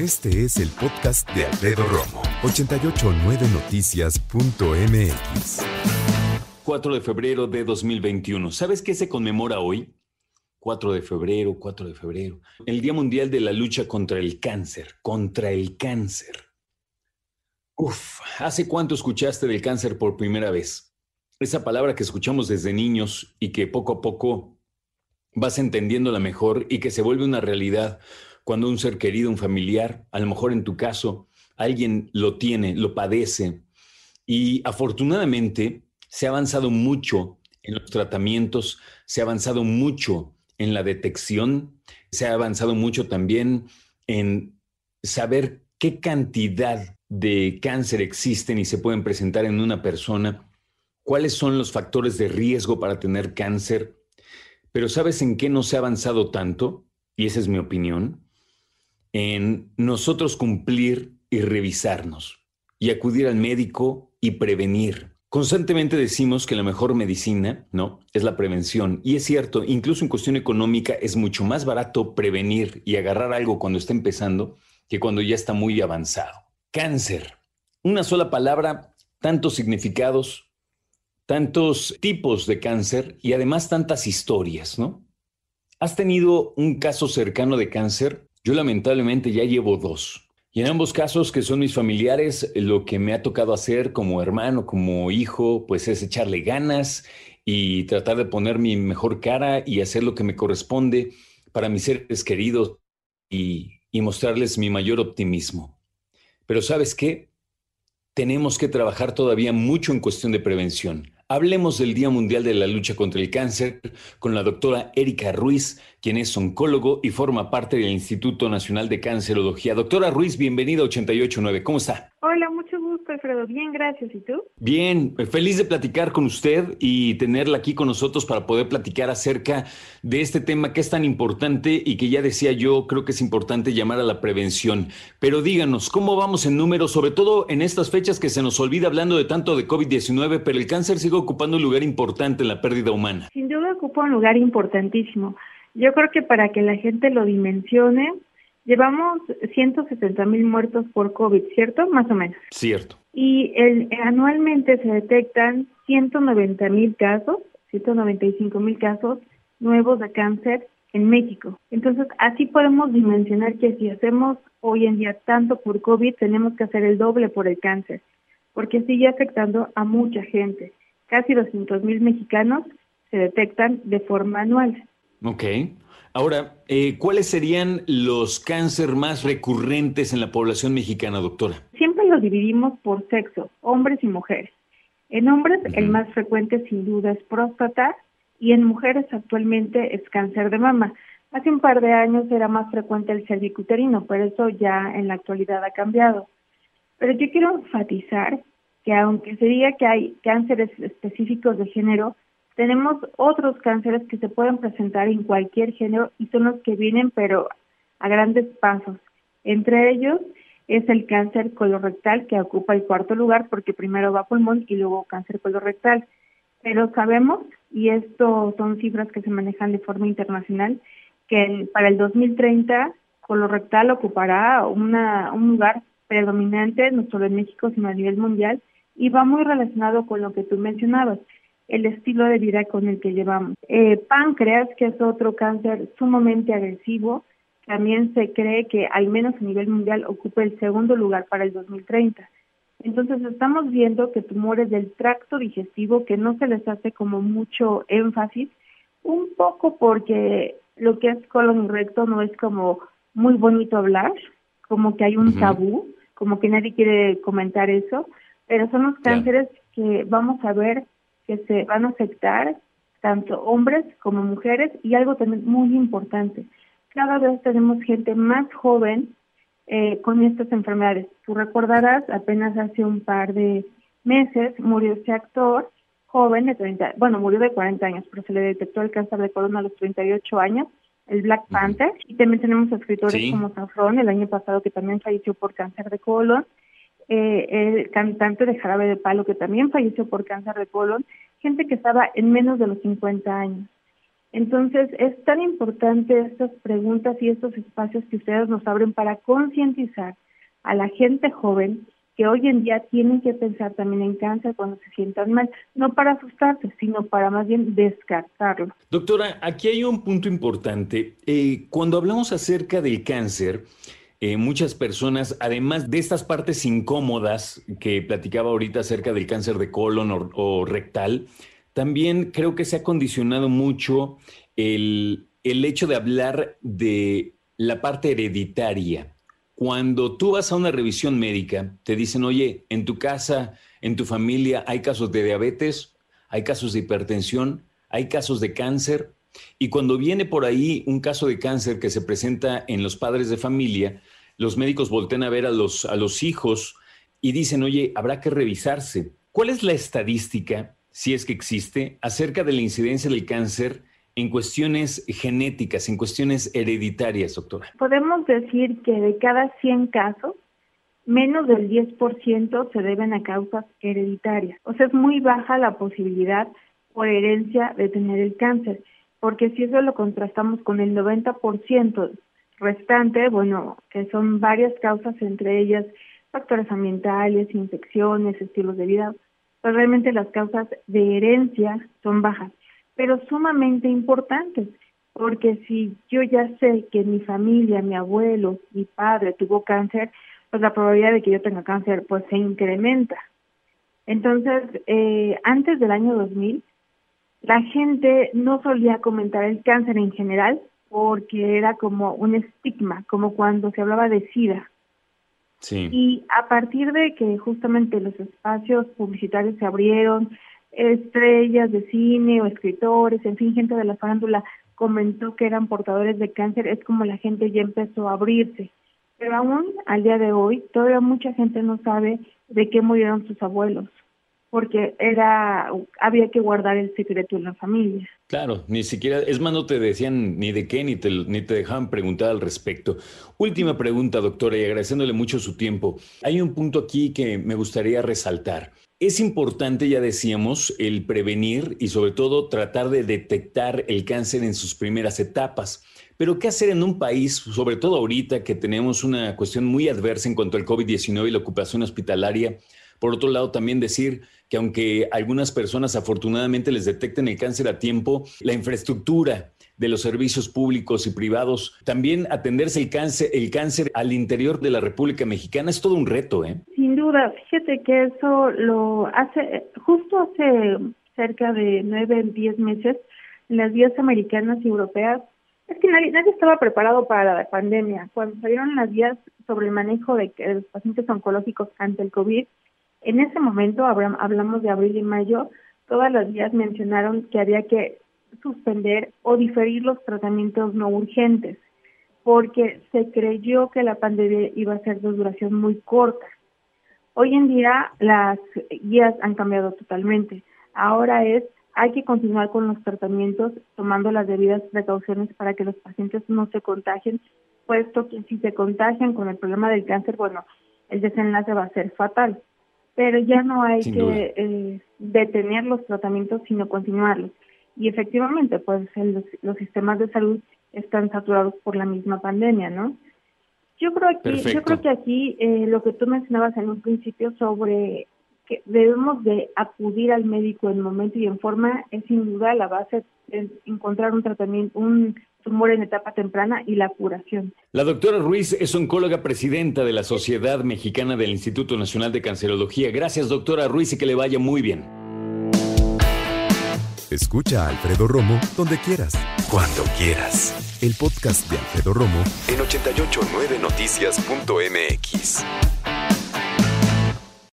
Este es el podcast de Alfredo Romo, 889noticias.mx. 4 de febrero de 2021. ¿Sabes qué se conmemora hoy? 4 de febrero, 4 de febrero. El Día Mundial de la Lucha contra el Cáncer. Contra el cáncer. Uf, ¿hace cuánto escuchaste del cáncer por primera vez? Esa palabra que escuchamos desde niños y que poco a poco vas entendiéndola mejor y que se vuelve una realidad cuando un ser querido, un familiar, a lo mejor en tu caso, alguien lo tiene, lo padece. Y afortunadamente se ha avanzado mucho en los tratamientos, se ha avanzado mucho en la detección, se ha avanzado mucho también en saber qué cantidad de cáncer existen y se pueden presentar en una persona, cuáles son los factores de riesgo para tener cáncer. Pero ¿sabes en qué no se ha avanzado tanto? Y esa es mi opinión en nosotros cumplir y revisarnos y acudir al médico y prevenir. Constantemente decimos que la mejor medicina, ¿no? Es la prevención. Y es cierto, incluso en cuestión económica es mucho más barato prevenir y agarrar algo cuando está empezando que cuando ya está muy avanzado. Cáncer. Una sola palabra, tantos significados, tantos tipos de cáncer y además tantas historias, ¿no? ¿Has tenido un caso cercano de cáncer? Yo lamentablemente ya llevo dos. Y en ambos casos, que son mis familiares, lo que me ha tocado hacer como hermano, como hijo, pues es echarle ganas y tratar de poner mi mejor cara y hacer lo que me corresponde para mis seres queridos y, mostrarles mi mayor optimismo. Pero sabes qué? Tenemos que trabajar todavía mucho en cuestión de prevención. Hablemos del Día Mundial de la Lucha contra el Cáncer con la doctora Erika Ruiz, quien es oncólogo y forma parte del Instituto Nacional de Cancerología. Doctora Ruiz, bienvenida a 889. ¿Cómo está? Hola, Alfredo. Bien, gracias. ¿Y tú? Bien, feliz de platicar con usted y tenerla aquí con nosotros para poder platicar acerca de este tema que es tan importante y que ya decía yo, creo que es importante llamar a la prevención. Pero díganos, ¿cómo vamos en números, sobre todo en estas fechas que se nos olvida hablando de tanto de COVID-19, pero el cáncer sigue ocupando un lugar importante en la pérdida humana. Sin duda ocupa un lugar importantísimo. Yo creo que para que la gente lo dimensione, llevamos 170 mil muertos por COVID, ¿cierto? Más o menos. Cierto. Y el, anualmente se detectan 190 mil casos, 195 mil casos nuevos de cáncer en México. Entonces, así podemos dimensionar que si hacemos hoy en día tanto por COVID, tenemos que hacer el doble por el cáncer, porque sigue afectando a mucha gente casi 200 mil mexicanos se detectan de forma anual. Ok. Ahora, eh, ¿cuáles serían los cáncer más recurrentes en la población mexicana, doctora? Siempre los dividimos por sexo, hombres y mujeres. En hombres el más frecuente sin duda es próstata y en mujeres actualmente es cáncer de mama. Hace un par de años era más frecuente el cervicuterino, pero eso ya en la actualidad ha cambiado. Pero yo quiero enfatizar que aunque se diga que hay cánceres específicos de género, tenemos otros cánceres que se pueden presentar en cualquier género y son los que vienen pero a grandes pasos. Entre ellos es el cáncer colorectal que ocupa el cuarto lugar porque primero va pulmón y luego cáncer colorectal. Pero sabemos, y esto son cifras que se manejan de forma internacional, que para el 2030 colorectal ocupará una, un lugar predominante no solo en México sino a nivel mundial y va muy relacionado con lo que tú mencionabas, el estilo de vida con el que llevamos. Eh, páncreas, que es otro cáncer sumamente agresivo, también se cree que al menos a nivel mundial ocupa el segundo lugar para el 2030. Entonces estamos viendo que tumores del tracto digestivo que no se les hace como mucho énfasis, un poco porque lo que es colon y recto no es como muy bonito hablar, como que hay un tabú, como que nadie quiere comentar eso, pero son los cánceres que vamos a ver que se van a afectar tanto hombres como mujeres y algo también muy importante, cada vez tenemos gente más joven eh, con estas enfermedades. Tú recordarás, apenas hace un par de meses murió este actor joven de 30, bueno, murió de 40 años, pero se le detectó el cáncer de colon a los 38 años, el Black Panther, y también tenemos escritores como Sanfron, el año pasado que también falleció por cáncer de colon, eh, el cantante de Jarabe de Palo, que también falleció por cáncer de colon, gente que estaba en menos de los 50 años. Entonces, es tan importante estas preguntas y estos espacios que ustedes nos abren para concientizar a la gente joven que hoy en día tienen que pensar también en cáncer cuando se sientan mal, no para asustarse, sino para más bien descartarlo. Doctora, aquí hay un punto importante. Eh, cuando hablamos acerca del cáncer, eh, muchas personas, además de estas partes incómodas que platicaba ahorita acerca del cáncer de colon o, rectal, también creo que se ha condicionado mucho el, el hecho de hablar de la parte hereditaria. Cuando tú vas a una revisión médica, te dicen, oye, en tu casa, en tu familia hay casos de diabetes, hay casos de hipertensión, hay casos de cáncer. Y cuando viene por ahí un caso de cáncer que se presenta en los padres de familia, los médicos voltean a ver a los, a los hijos y dicen, oye, habrá que revisarse. ¿Cuál es la estadística, si es que existe, acerca de la incidencia del cáncer en cuestiones genéticas, en cuestiones hereditarias, doctora? Podemos decir que de cada 100 casos, menos del 10% se deben a causas hereditarias. O sea, es muy baja la posibilidad por herencia de tener el cáncer, porque si eso lo contrastamos con el 90% restante, bueno, que son varias causas, entre ellas factores ambientales, infecciones, estilos de vida, pues realmente las causas de herencia son bajas pero sumamente importantes, porque si yo ya sé que mi familia, mi abuelo, mi padre tuvo cáncer, pues la probabilidad de que yo tenga cáncer pues se incrementa. Entonces, eh, antes del año 2000, la gente no solía comentar el cáncer en general porque era como un estigma, como cuando se hablaba de SIDA. Sí. Y a partir de que justamente los espacios publicitarios se abrieron, estrellas de cine o escritores, en fin, gente de la farándula comentó que eran portadores de cáncer, es como la gente ya empezó a abrirse. Pero aún al día de hoy, todavía mucha gente no sabe de qué murieron sus abuelos, porque era había que guardar el secreto en la familia. Claro, ni siquiera, es más, no te decían ni de qué, ni te, ni te dejaban preguntar al respecto. Última pregunta, doctora, y agradeciéndole mucho su tiempo. Hay un punto aquí que me gustaría resaltar. Es importante, ya decíamos, el prevenir y sobre todo tratar de detectar el cáncer en sus primeras etapas. Pero ¿qué hacer en un país, sobre todo ahorita que tenemos una cuestión muy adversa en cuanto al COVID-19 y la ocupación hospitalaria? Por otro lado, también decir que aunque algunas personas afortunadamente les detecten el cáncer a tiempo, la infraestructura de los servicios públicos y privados, también atenderse el cáncer, el cáncer al interior de la República Mexicana es todo un reto, ¿eh? Sin duda, fíjate que eso lo hace, justo hace cerca de nueve, diez meses, las vías americanas y europeas, es que nadie, nadie estaba preparado para la pandemia. Cuando salieron las vías sobre el manejo de, de los pacientes oncológicos ante el COVID, en ese momento, hablamos de abril y mayo, todas las vías mencionaron que había que suspender o diferir los tratamientos no urgentes, porque se creyó que la pandemia iba a ser de duración muy corta. Hoy en día las guías han cambiado totalmente. Ahora es, hay que continuar con los tratamientos tomando las debidas precauciones para que los pacientes no se contagien, puesto que si se contagian con el problema del cáncer, bueno, el desenlace va a ser fatal pero ya no hay que eh, detener los tratamientos, sino continuarlos. Y efectivamente, pues los, sistemas de salud están saturados por la misma pandemia, ¿no? Yo creo aquí, yo creo que aquí eh, lo que tú mencionabas en un principio sobre que debemos de acudir al médico en momento y en forma es sin duda la base de encontrar un tratamiento, un tumor en etapa temprana y la curación. La doctora Ruiz es oncóloga presidenta de la Sociedad Mexicana del Instituto Nacional de Cancerología. Gracias, doctora Ruiz, y que le vaya muy bien. Escucha a Alfredo Romo donde quieras. Cuando quieras. El podcast de Alfredo Romo en 889noticias.mx.